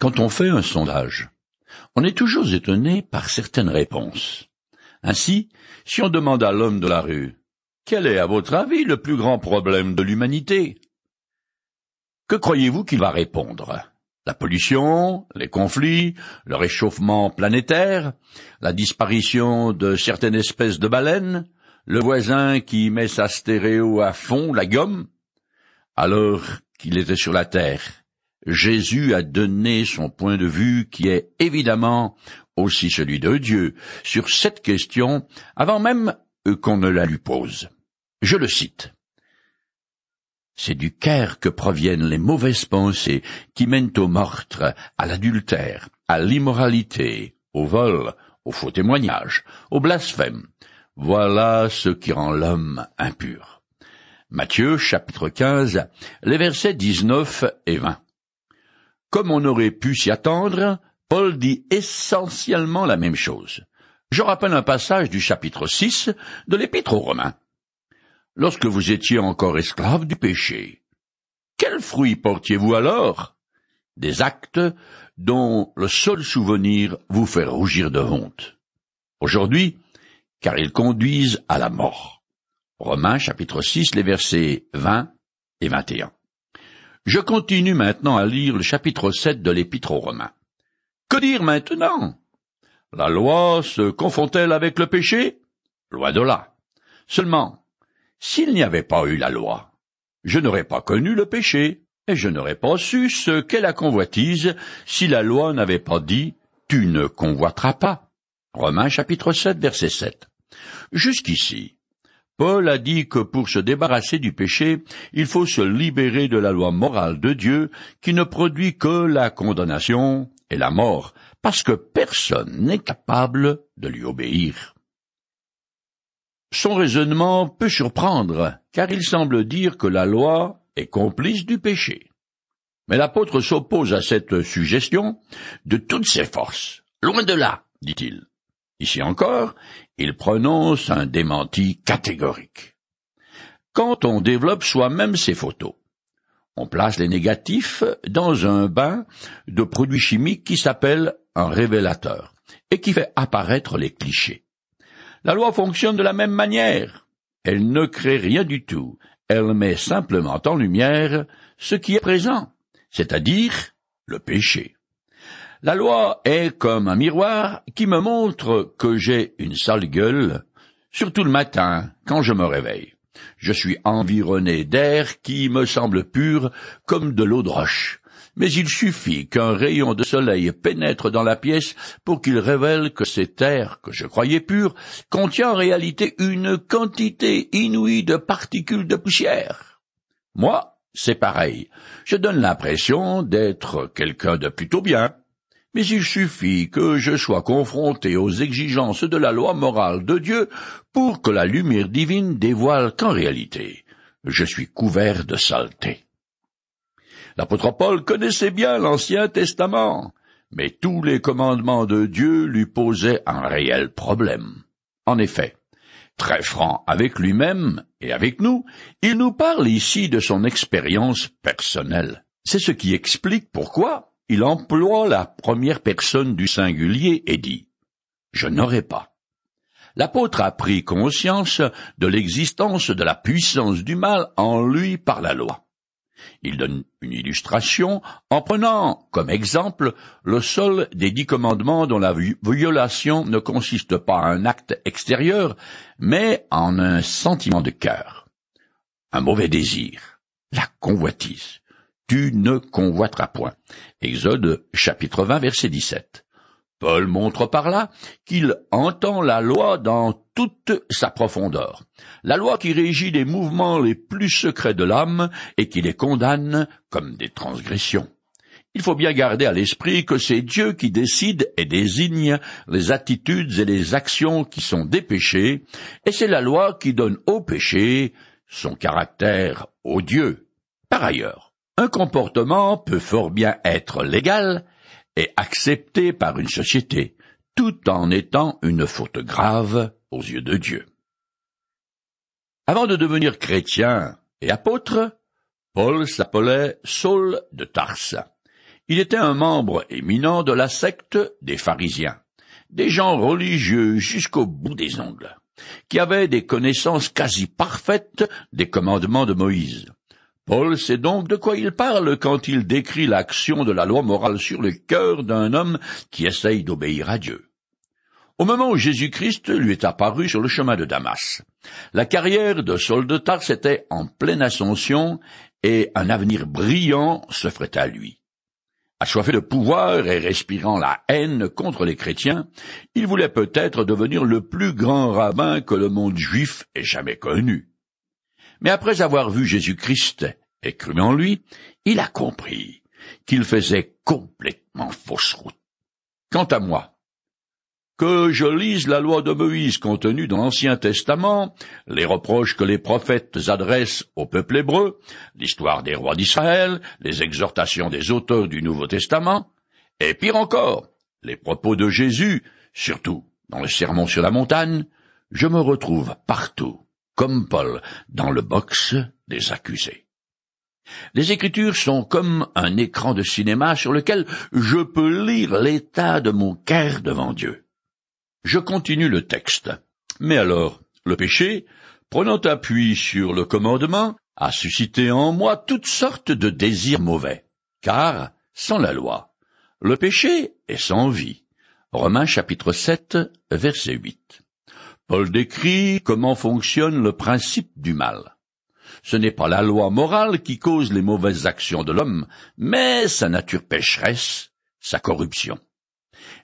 Quand on fait un sondage, on est toujours étonné par certaines réponses. Ainsi, si on demande à l'homme de la rue Quel est, à votre avis, le plus grand problème de l'humanité? Que croyez-vous qu'il va répondre? La pollution, les conflits, le réchauffement planétaire, la disparition de certaines espèces de baleines, le voisin qui met sa stéréo à fond, la gomme? Alors qu'il était sur la terre, Jésus a donné son point de vue qui est évidemment aussi celui de Dieu sur cette question avant même qu'on ne la lui pose. Je le cite. C'est du cœur que proviennent les mauvaises pensées qui mènent au meurtre, à l'adultère, à l'immoralité, au vol, au faux témoignage, au blasphème. Voilà ce qui rend l'homme impur. Matthieu chapitre 15, les versets 19 et 20. Comme on aurait pu s'y attendre, Paul dit essentiellement la même chose. Je rappelle un passage du chapitre 6 de l'Épître aux Romains. Lorsque vous étiez encore esclaves du péché, quels fruits portiez-vous alors? Des actes dont le seul souvenir vous fait rougir de honte. Aujourd'hui, car ils conduisent à la mort. Romains chapitre 6, les versets 20 et 21. Je continue maintenant à lire le chapitre 7 de l'Épître aux Romains. Que dire maintenant? La loi se confond-elle avec le péché? Loi de là. Seulement, s'il n'y avait pas eu la loi, je n'aurais pas connu le péché, et je n'aurais pas su ce qu'est la convoitise si la loi n'avait pas dit Tu ne convoiteras pas. Romains chapitre 7 verset 7. Jusqu'ici, Paul a dit que pour se débarrasser du péché, il faut se libérer de la loi morale de Dieu qui ne produit que la condamnation et la mort, parce que personne n'est capable de lui obéir. Son raisonnement peut surprendre, car il semble dire que la loi est complice du péché. Mais l'apôtre s'oppose à cette suggestion de toutes ses forces. Loin de là, dit-il. Ici encore, il prononce un démenti catégorique. Quand on développe soi-même ses photos, on place les négatifs dans un bain de produits chimiques qui s'appelle un révélateur et qui fait apparaître les clichés. La loi fonctionne de la même manière. Elle ne crée rien du tout. Elle met simplement en lumière ce qui est présent, c'est-à-dire le péché. La loi est comme un miroir qui me montre que j'ai une sale gueule, surtout le matin, quand je me réveille. Je suis environné d'air qui me semble pur comme de l'eau de roche. Mais il suffit qu'un rayon de soleil pénètre dans la pièce pour qu'il révèle que cet air que je croyais pur contient en réalité une quantité inouïe de particules de poussière. Moi, c'est pareil. Je donne l'impression d'être quelqu'un de plutôt bien, mais il suffit que je sois confronté aux exigences de la loi morale de Dieu pour que la lumière divine dévoile qu'en réalité, je suis couvert de saleté. L'apôtre Paul connaissait bien l'Ancien Testament, mais tous les commandements de Dieu lui posaient un réel problème. En effet, très franc avec lui-même et avec nous, il nous parle ici de son expérience personnelle. C'est ce qui explique pourquoi il emploie la première personne du singulier et dit Je n'aurai pas. L'apôtre a pris conscience de l'existence de la puissance du mal en lui par la loi. Il donne une illustration en prenant comme exemple le seul des dix commandements dont la violation ne consiste pas en un acte extérieur, mais en un sentiment de cœur, un mauvais désir, la convoitise tu ne convoiteras point. Exode chapitre 20 verset 17. Paul montre par là qu'il entend la loi dans toute sa profondeur, la loi qui régit les mouvements les plus secrets de l'âme et qui les condamne comme des transgressions. Il faut bien garder à l'esprit que c'est Dieu qui décide et désigne les attitudes et les actions qui sont des péchés, et c'est la loi qui donne au péché son caractère odieux. Par ailleurs, un comportement peut fort bien être légal et accepté par une société, tout en étant une faute grave aux yeux de Dieu. Avant de devenir chrétien et apôtre, Paul s'appelait Saul de Tarse. Il était un membre éminent de la secte des pharisiens, des gens religieux jusqu'au bout des ongles, qui avaient des connaissances quasi parfaites des commandements de Moïse. Paul sait donc de quoi il parle quand il décrit l'action de la loi morale sur le cœur d'un homme qui essaye d'obéir à Dieu. Au moment où Jésus-Christ lui est apparu sur le chemin de Damas, la carrière de Saul de Tarse était en pleine ascension et un avenir brillant s'offrait à lui. Assoiffé de pouvoir et respirant la haine contre les chrétiens, il voulait peut-être devenir le plus grand rabbin que le monde juif ait jamais connu. Mais après avoir vu Jésus-Christ et cru en lui, il a compris qu'il faisait complètement fausse route. Quant à moi, que je lise la loi de Moïse contenue dans l'Ancien Testament, les reproches que les prophètes adressent au peuple hébreu, l'histoire des rois d'Israël, les exhortations des auteurs du Nouveau Testament, et pire encore, les propos de Jésus, surtout dans le Sermon sur la montagne, je me retrouve partout, comme Paul, dans le box des accusés. Les Écritures sont comme un écran de cinéma sur lequel je peux lire l'état de mon cœur devant Dieu. Je continue le texte. Mais alors, le péché, prenant appui sur le commandement, a suscité en moi toutes sortes de désirs mauvais. Car, sans la loi, le péché est sans vie. Romains chapitre 7, verset 8. Paul décrit comment fonctionne le principe du mal. Ce n'est pas la loi morale qui cause les mauvaises actions de l'homme, mais sa nature pécheresse, sa corruption.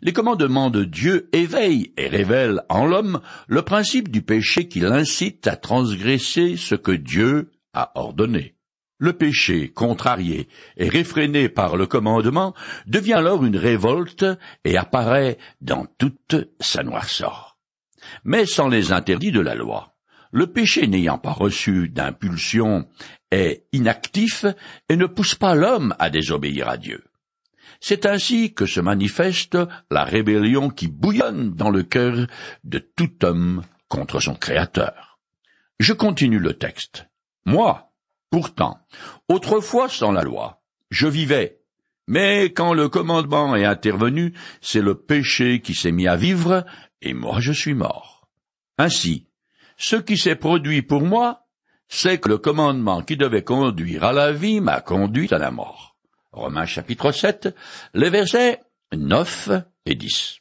Les commandements de Dieu éveillent et révèlent en l'homme le principe du péché qui l'incite à transgresser ce que Dieu a ordonné. Le péché, contrarié et réfréné par le commandement, devient alors une révolte et apparaît dans toute sa noirceur. Mais sans les interdits de la loi, le péché n'ayant pas reçu d'impulsion est inactif et ne pousse pas l'homme à désobéir à Dieu. C'est ainsi que se manifeste la rébellion qui bouillonne dans le cœur de tout homme contre son Créateur. Je continue le texte. Moi, pourtant, autrefois sans la loi, je vivais, mais quand le commandement est intervenu, c'est le péché qui s'est mis à vivre, et moi je suis mort. Ainsi, ce qui s'est produit pour moi, c'est que le commandement qui devait conduire à la vie m'a conduit à la mort. Romains chapitre 7, les versets 9 et 10.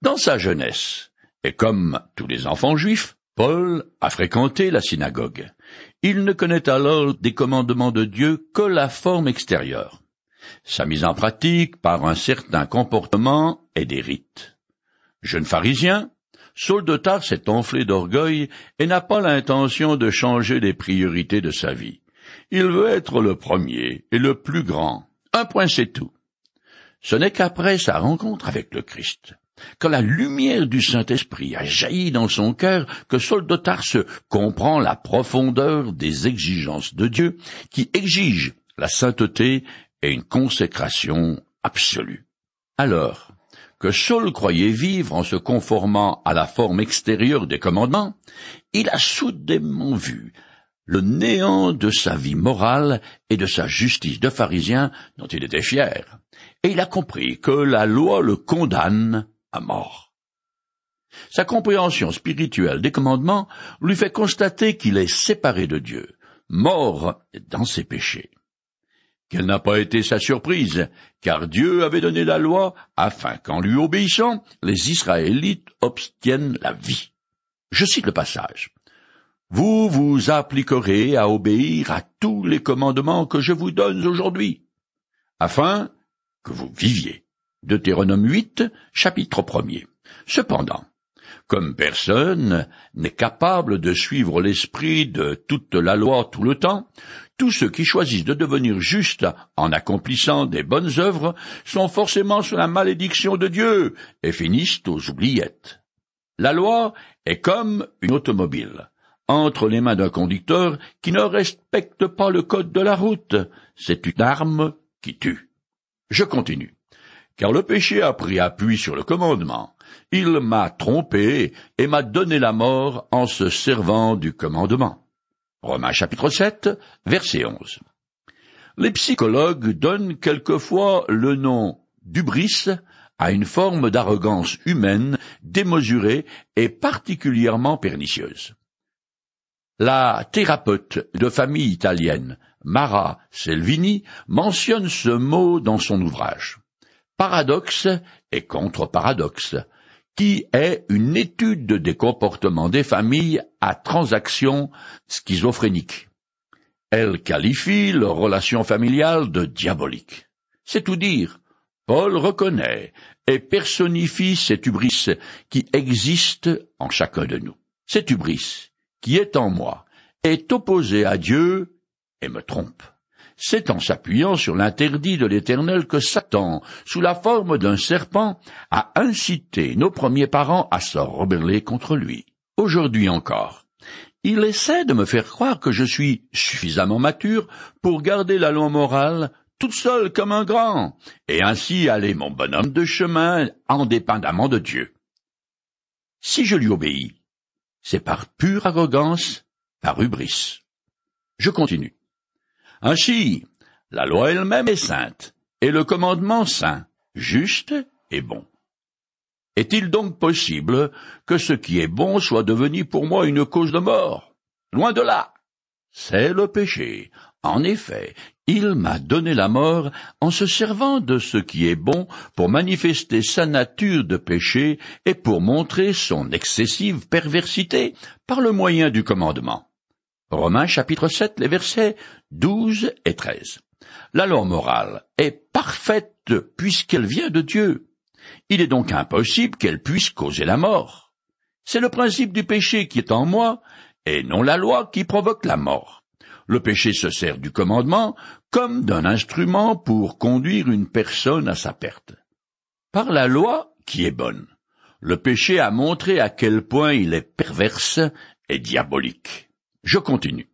Dans sa jeunesse, et comme tous les enfants juifs, Paul a fréquenté la synagogue. Il ne connaît alors des commandements de Dieu que la forme extérieure, sa mise en pratique par un certain comportement et des rites. Jeune pharisien, Saul de Tarse s'est enflé d'orgueil et n'a pas l'intention de changer les priorités de sa vie. Il veut être le premier et le plus grand. Un point c'est tout. Ce n'est qu'après sa rencontre avec le Christ, quand la lumière du Saint-Esprit a jailli dans son cœur, que Saul de Tarse comprend la profondeur des exigences de Dieu qui exigent la sainteté et une consécration absolue. Alors que Saul croyait vivre en se conformant à la forme extérieure des commandements, il a soudainement vu le néant de sa vie morale et de sa justice de pharisien dont il était fier, et il a compris que la loi le condamne à mort. Sa compréhension spirituelle des commandements lui fait constater qu'il est séparé de Dieu, mort dans ses péchés. Quelle n'a pas été sa surprise, car Dieu avait donné la loi afin qu'en lui obéissant, les Israélites obtiennent la vie. Je cite le passage vous vous appliquerez à obéir à tous les commandements que je vous donne aujourd'hui, afin que vous viviez. Deutéronome 8, chapitre 1 Cependant, comme personne n'est capable de suivre l'esprit de toute la loi tout le temps, tous ceux qui choisissent de devenir justes en accomplissant des bonnes œuvres sont forcément sous la malédiction de Dieu et finissent aux oubliettes. La loi est comme une automobile entre les mains d'un conducteur qui ne respecte pas le code de la route. C'est une arme qui tue. Je continue. Car le péché a pris appui sur le commandement. Il m'a trompé et m'a donné la mort en se servant du commandement. Romains chapitre 7, verset 11. Les psychologues donnent quelquefois le nom d'ubris à une forme d'arrogance humaine démesurée et particulièrement pernicieuse. La thérapeute de famille italienne Mara Selvini mentionne ce mot dans son ouvrage. Paradoxe et contre-paradoxe, qui est une étude des comportements des familles à transaction schizophrénique. Elle qualifie leur relation familiale de diabolique. C'est tout dire. Paul reconnaît et personnifie cet hubris qui existe en chacun de nous. Cet hubris qui est en moi est opposé à Dieu et me trompe. C'est en s'appuyant sur l'interdit de l'Éternel que Satan, sous la forme d'un serpent, a incité nos premiers parents à se rebeller contre lui. Aujourd'hui encore, il essaie de me faire croire que je suis suffisamment mature pour garder la loi morale toute seule comme un grand, et ainsi aller mon bonhomme de chemin indépendamment de Dieu. Si je lui obéis, c'est par pure arrogance, par hubris. Je continue. Ainsi, la loi elle-même est sainte, et le commandement saint, juste et bon. Est-il donc possible que ce qui est bon soit devenu pour moi une cause de mort? Loin de là. C'est le péché. En effet, il m'a donné la mort en se servant de ce qui est bon pour manifester sa nature de péché et pour montrer son excessive perversité par le moyen du commandement. Romains chapitre 7, les versets 12 et 13. La loi morale est parfaite puisqu'elle vient de Dieu. Il est donc impossible qu'elle puisse causer la mort. C'est le principe du péché qui est en moi, et non la loi qui provoque la mort. Le péché se sert du commandement comme d'un instrument pour conduire une personne à sa perte. Par la loi qui est bonne, le péché a montré à quel point il est perverse et diabolique. Je continue.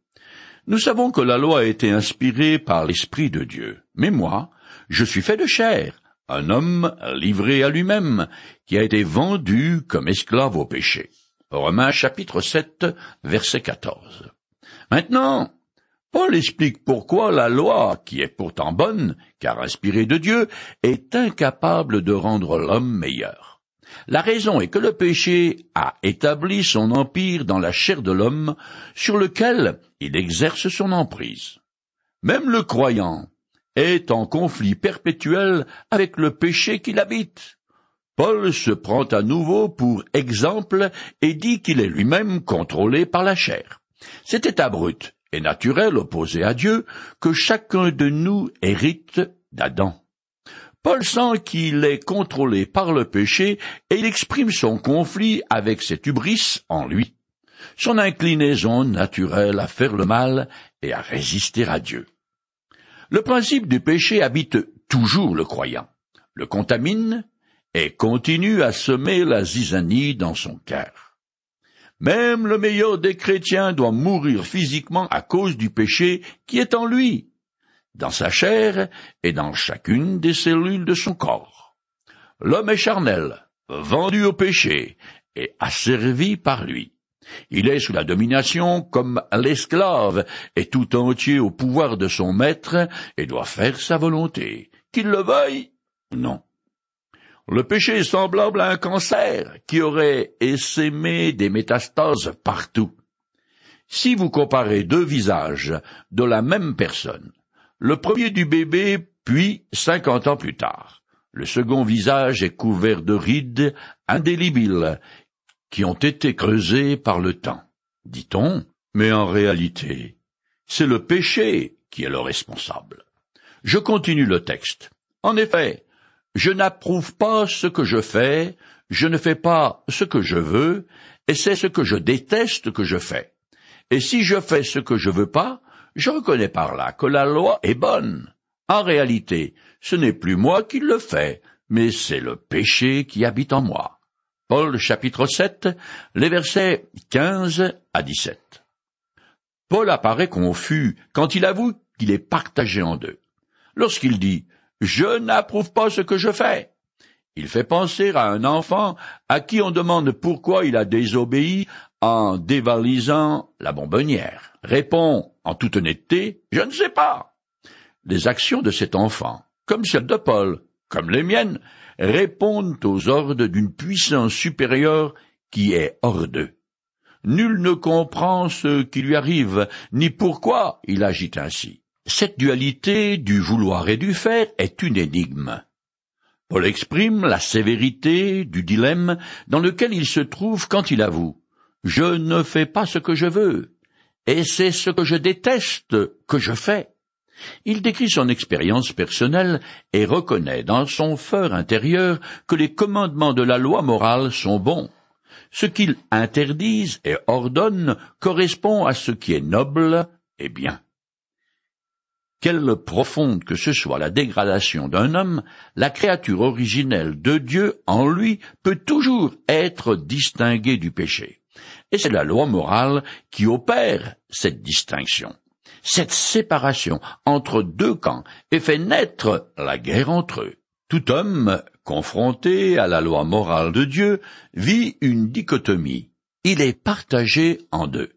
Nous savons que la loi a été inspirée par l'Esprit de Dieu. Mais moi, je suis fait de chair, un homme livré à lui-même, qui a été vendu comme esclave au péché. Romains chapitre 7, verset 14. Maintenant, Paul explique pourquoi la loi, qui est pourtant bonne, car inspirée de Dieu, est incapable de rendre l'homme meilleur. La raison est que le péché a établi son empire dans la chair de l'homme, sur lequel il exerce son emprise. Même le croyant est en conflit perpétuel avec le péché qui l'habite. Paul se prend à nouveau pour exemple et dit qu'il est lui-même contrôlé par la chair. Cet état brut et naturel opposé à Dieu que chacun de nous hérite d'Adam. Paul sent qu'il est contrôlé par le péché et il exprime son conflit avec cet hubris en lui, son inclinaison naturelle à faire le mal et à résister à Dieu. Le principe du péché habite toujours le croyant, le contamine et continue à semer la zizanie dans son cœur. Même le meilleur des chrétiens doit mourir physiquement à cause du péché qui est en lui, dans sa chair et dans chacune des cellules de son corps. L'homme est charnel, vendu au péché et asservi par lui. Il est sous la domination comme l'esclave est tout entier au pouvoir de son maître et doit faire sa volonté, qu'il le veuille non. Le péché est semblable à un cancer qui aurait essaimé des métastases partout. Si vous comparez deux visages de la même personne, le premier du bébé, puis cinquante ans plus tard. Le second visage est couvert de rides indélébiles qui ont été creusées par le temps, dit-on, mais en réalité, c'est le péché qui est le responsable. Je continue le texte. En effet, je n'approuve pas ce que je fais, je ne fais pas ce que je veux, et c'est ce que je déteste que je fais. Et si je fais ce que je veux pas, je reconnais par là que la loi est bonne. En réalité, ce n'est plus moi qui le fais, mais c'est le péché qui habite en moi. Paul chapitre 7, les versets 15 à 17. Paul apparaît confus quand il avoue qu'il est partagé en deux. Lorsqu'il dit Je n'approuve pas ce que je fais, il fait penser à un enfant à qui on demande pourquoi il a désobéi en dévalisant la bonbonnière. Répond en toute honnêteté Je ne sais pas. les actions de cet enfant, comme celles de Paul, comme les miennes, répondent aux ordres d'une puissance supérieure qui est hors d'eux. Nul ne comprend ce qui lui arrive, ni pourquoi il agit ainsi. Cette dualité du vouloir et du faire est une énigme. Paul exprime la sévérité du dilemme dans lequel il se trouve quand il avoue Je ne fais pas ce que je veux, et c'est ce que je déteste que je fais. Il décrit son expérience personnelle et reconnaît dans son feu intérieur que les commandements de la loi morale sont bons. Ce qu'ils interdisent et ordonnent correspond à ce qui est noble et bien. Quelle profonde que ce soit la dégradation d'un homme, la créature originelle de Dieu en lui peut toujours être distinguée du péché. Et c'est la loi morale qui opère cette distinction cette séparation entre deux camps et fait naître la guerre entre eux. Tout homme, confronté à la loi morale de Dieu, vit une dichotomie. Il est partagé en deux.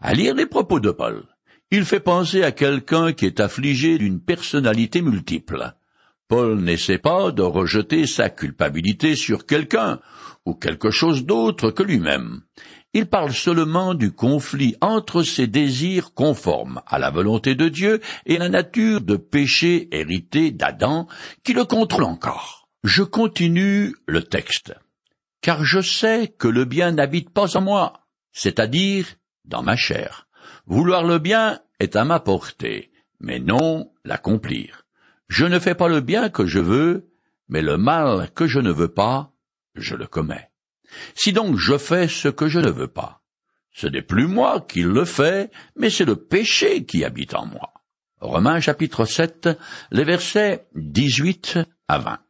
À lire les propos de Paul, il fait penser à quelqu'un qui est affligé d'une personnalité multiple. Paul n'essaie pas de rejeter sa culpabilité sur quelqu'un ou quelque chose d'autre que lui-même. Il parle seulement du conflit entre ses désirs conformes à la volonté de Dieu et la nature de péché hérité d'Adam qui le contrôle encore. Je continue le texte. Car je sais que le bien n'habite pas en moi, c'est-à-dire dans ma chair. Vouloir le bien est à ma portée, mais non l'accomplir. Je ne fais pas le bien que je veux, mais le mal que je ne veux pas, je le commets. Si donc je fais ce que je ne veux pas, ce n'est plus moi qui le fais, mais c'est le péché qui habite en moi. Romains chapitre 7, les versets 18 à 20.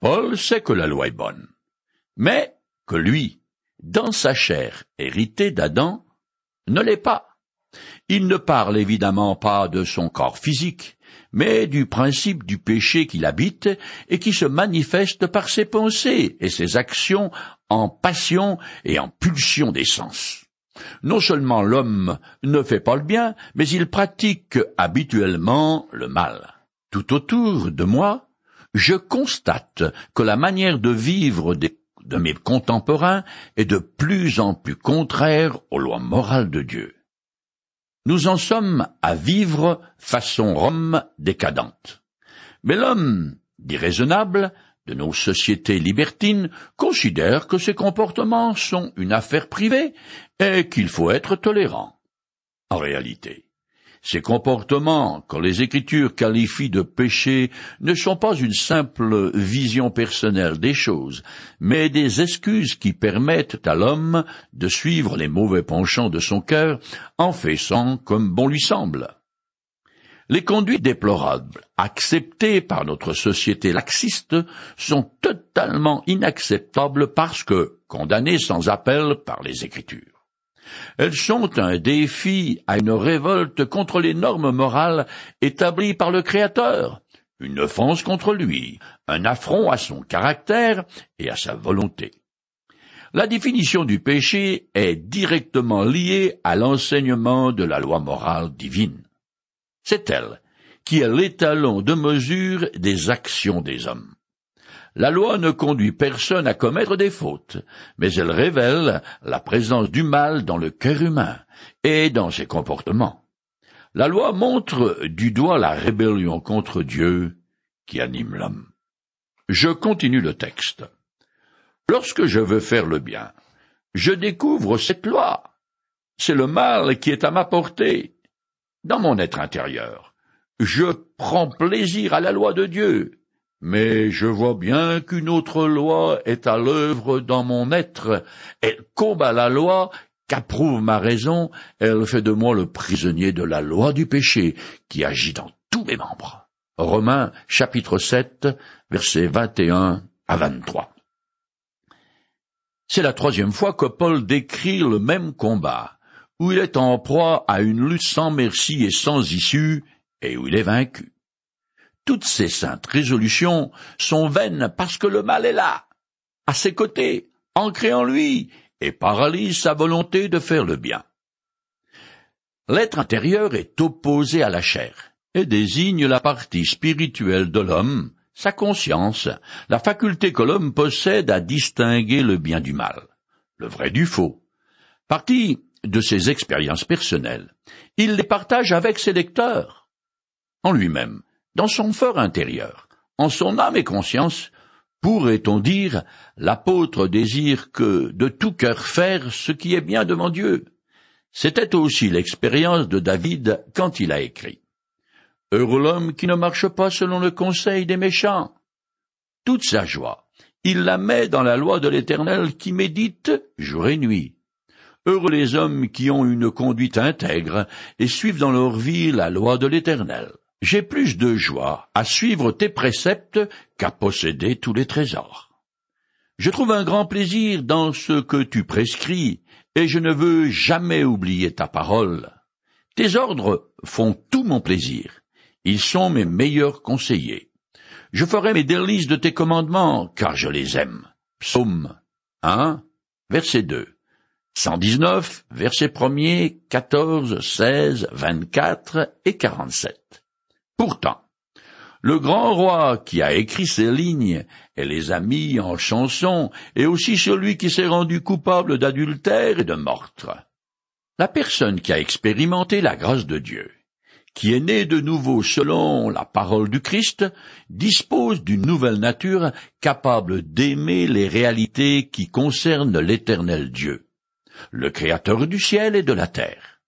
Paul sait que la loi est bonne, mais que lui, dans sa chair héritée d'Adam, ne l'est pas. Il ne parle évidemment pas de son corps physique, mais du principe du péché qu'il habite et qui se manifeste par ses pensées et ses actions en passion et en pulsion des sens. Non seulement l'homme ne fait pas le bien, mais il pratique habituellement le mal. Tout autour de moi, je constate que la manière de vivre de mes contemporains est de plus en plus contraire aux lois morales de Dieu. Nous en sommes à vivre façon Rome décadente. Mais l'homme, dit raisonnable, de nos sociétés libertines considère que ces comportements sont une affaire privée et qu'il faut être tolérant. En réalité, ces comportements, quand les Écritures qualifient de péché, ne sont pas une simple vision personnelle des choses, mais des excuses qui permettent à l'homme de suivre les mauvais penchants de son cœur en faisant comme bon lui semble. Les conduites déplorables, acceptées par notre société laxiste, sont totalement inacceptables parce que condamnées sans appel par les Écritures. Elles sont un défi à une révolte contre les normes morales établies par le Créateur, une offense contre lui, un affront à son caractère et à sa volonté. La définition du péché est directement liée à l'enseignement de la loi morale divine. C'est elle qui est l'étalon de mesure des actions des hommes. La loi ne conduit personne à commettre des fautes, mais elle révèle la présence du mal dans le cœur humain et dans ses comportements. La loi montre du doigt la rébellion contre Dieu qui anime l'homme. Je continue le texte. Lorsque je veux faire le bien, je découvre cette loi. C'est le mal qui est à ma portée. Dans mon être intérieur, je prends plaisir à la loi de Dieu, mais je vois bien qu'une autre loi est à l'œuvre dans mon être. Elle combat la loi qu'approuve ma raison, elle fait de moi le prisonnier de la loi du péché qui agit dans tous mes membres. Romains chapitre 7 versets 21 à 23. C'est la troisième fois que Paul décrit le même combat, où il est en proie à une lutte sans merci et sans issue, et où il est vaincu. Toutes ces saintes résolutions sont vaines parce que le mal est là, à ses côtés, ancré en lui, et paralyse sa volonté de faire le bien. L'être intérieur est opposé à la chair, et désigne la partie spirituelle de l'homme, sa conscience, la faculté que l'homme possède à distinguer le bien du mal, le vrai du faux. Partie de ses expériences personnelles, il les partage avec ses lecteurs. En lui-même, dans son fort intérieur, en son âme et conscience, pourrait-on dire, l'apôtre désire que de tout cœur faire ce qui est bien devant Dieu. C'était aussi l'expérience de David quand il a écrit. Heureux l'homme qui ne marche pas selon le conseil des méchants. Toute sa joie, il la met dans la loi de l'Éternel qui médite jour et nuit. Heureux les hommes qui ont une conduite intègre et suivent dans leur vie la loi de l'Éternel. J'ai plus de joie à suivre tes préceptes qu'à posséder tous les trésors. Je trouve un grand plaisir dans ce que tu prescris, et je ne veux jamais oublier ta parole. Tes ordres font tout mon plaisir. Ils sont mes meilleurs conseillers. Je ferai mes délices de tes commandements, car je les aime. Psaume 1, verset 2. 119, versets 1er, 14, 16, 24 et 47. Pourtant, le grand roi qui a écrit ces lignes et les a mis en chanson est aussi celui qui s'est rendu coupable d'adultère et de meurtre. La personne qui a expérimenté la grâce de Dieu, qui est née de nouveau selon la parole du Christ, dispose d'une nouvelle nature capable d'aimer les réalités qui concernent l'éternel Dieu, le Créateur du ciel et de la terre.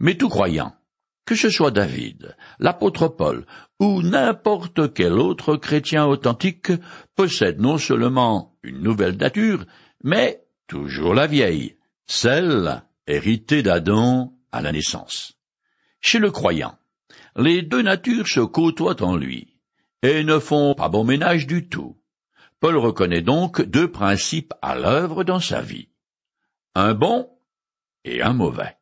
Mais tout croyant, que ce soit David, l'apôtre Paul ou n'importe quel autre chrétien authentique possède non seulement une nouvelle nature, mais toujours la vieille, celle héritée d'Adam à la naissance. Chez le croyant, les deux natures se côtoient en lui, et ne font pas bon ménage du tout. Paul reconnaît donc deux principes à l'œuvre dans sa vie. Un bon et un mauvais.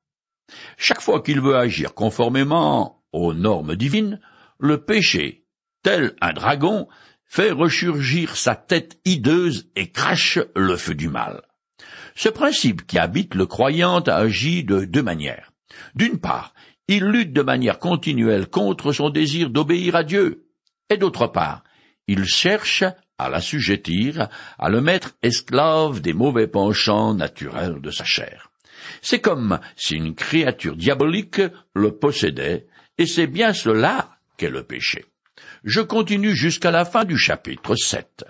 Chaque fois qu'il veut agir conformément aux normes divines, le péché, tel un dragon, fait ressurgir sa tête hideuse et crache le feu du mal. Ce principe qui habite le croyant agit de deux manières. D'une part, il lutte de manière continuelle contre son désir d'obéir à Dieu, et d'autre part, il cherche à l'assujettir, à le mettre esclave des mauvais penchants naturels de sa chair. C'est comme si une créature diabolique le possédait, et c'est bien cela qu'est le péché. Je continue jusqu'à la fin du chapitre 7.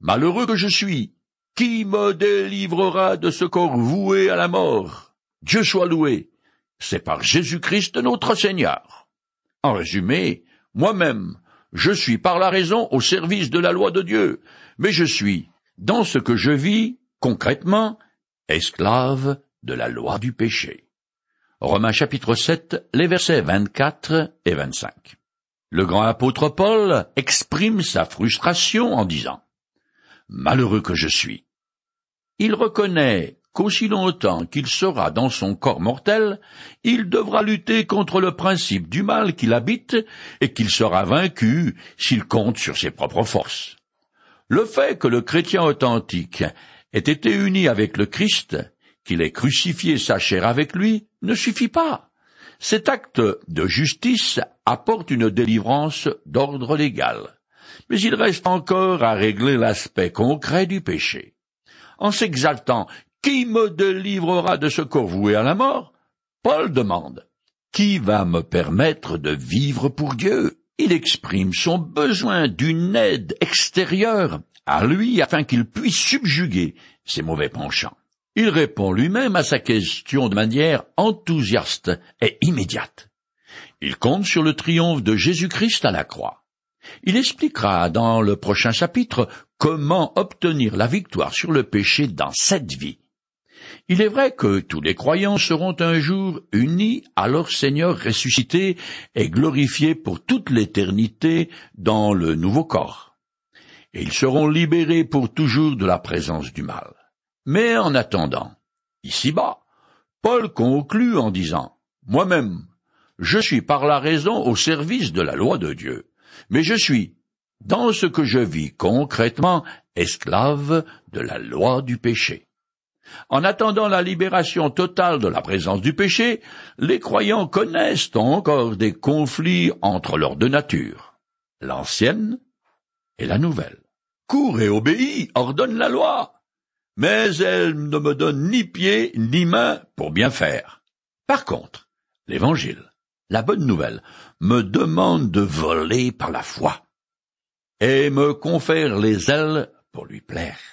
Malheureux que je suis, qui me délivrera de ce corps voué à la mort? Dieu soit loué. C'est par Jésus-Christ notre Seigneur. En résumé, moi-même, je suis par la raison au service de la loi de Dieu, mais je suis, dans ce que je vis, concrètement, esclave de la loi du péché. Romains chapitre 7, les versets 24 et 25. Le grand apôtre Paul exprime sa frustration en disant Malheureux que je suis. Il reconnaît qu'aussi longtemps qu'il sera dans son corps mortel, il devra lutter contre le principe du mal qu'il habite et qu'il sera vaincu s'il compte sur ses propres forces. Le fait que le chrétien authentique ait été uni avec le Christ, qu'il ait crucifié sa chair avec lui, ne suffit pas. Cet acte de justice apporte une délivrance d'ordre légal. Mais il reste encore à régler l'aspect concret du péché. En s'exaltant, qui me délivrera de ce corps voué à la mort? Paul demande. Qui va me permettre de vivre pour Dieu? Il exprime son besoin d'une aide extérieure à lui afin qu'il puisse subjuguer ses mauvais penchants. Il répond lui-même à sa question de manière enthousiaste et immédiate. Il compte sur le triomphe de Jésus-Christ à la croix. Il expliquera dans le prochain chapitre comment obtenir la victoire sur le péché dans cette vie. Il est vrai que tous les croyants seront un jour unis à leur Seigneur ressuscité et glorifiés pour toute l'éternité dans le nouveau corps ils seront libérés pour toujours de la présence du mal. Mais en attendant, ici-bas, Paul conclut en disant, Moi-même, je suis par la raison au service de la loi de Dieu, mais je suis, dans ce que je vis concrètement, esclave de la loi du péché. En attendant la libération totale de la présence du péché, les croyants connaissent encore des conflits entre leurs deux natures, l'ancienne et la nouvelle. Cours et obéis, ordonne la loi, mais elle ne me donne ni pied ni main pour bien faire. Par contre, l'Évangile, la bonne nouvelle, me demande de voler par la foi et me confère les ailes pour lui plaire.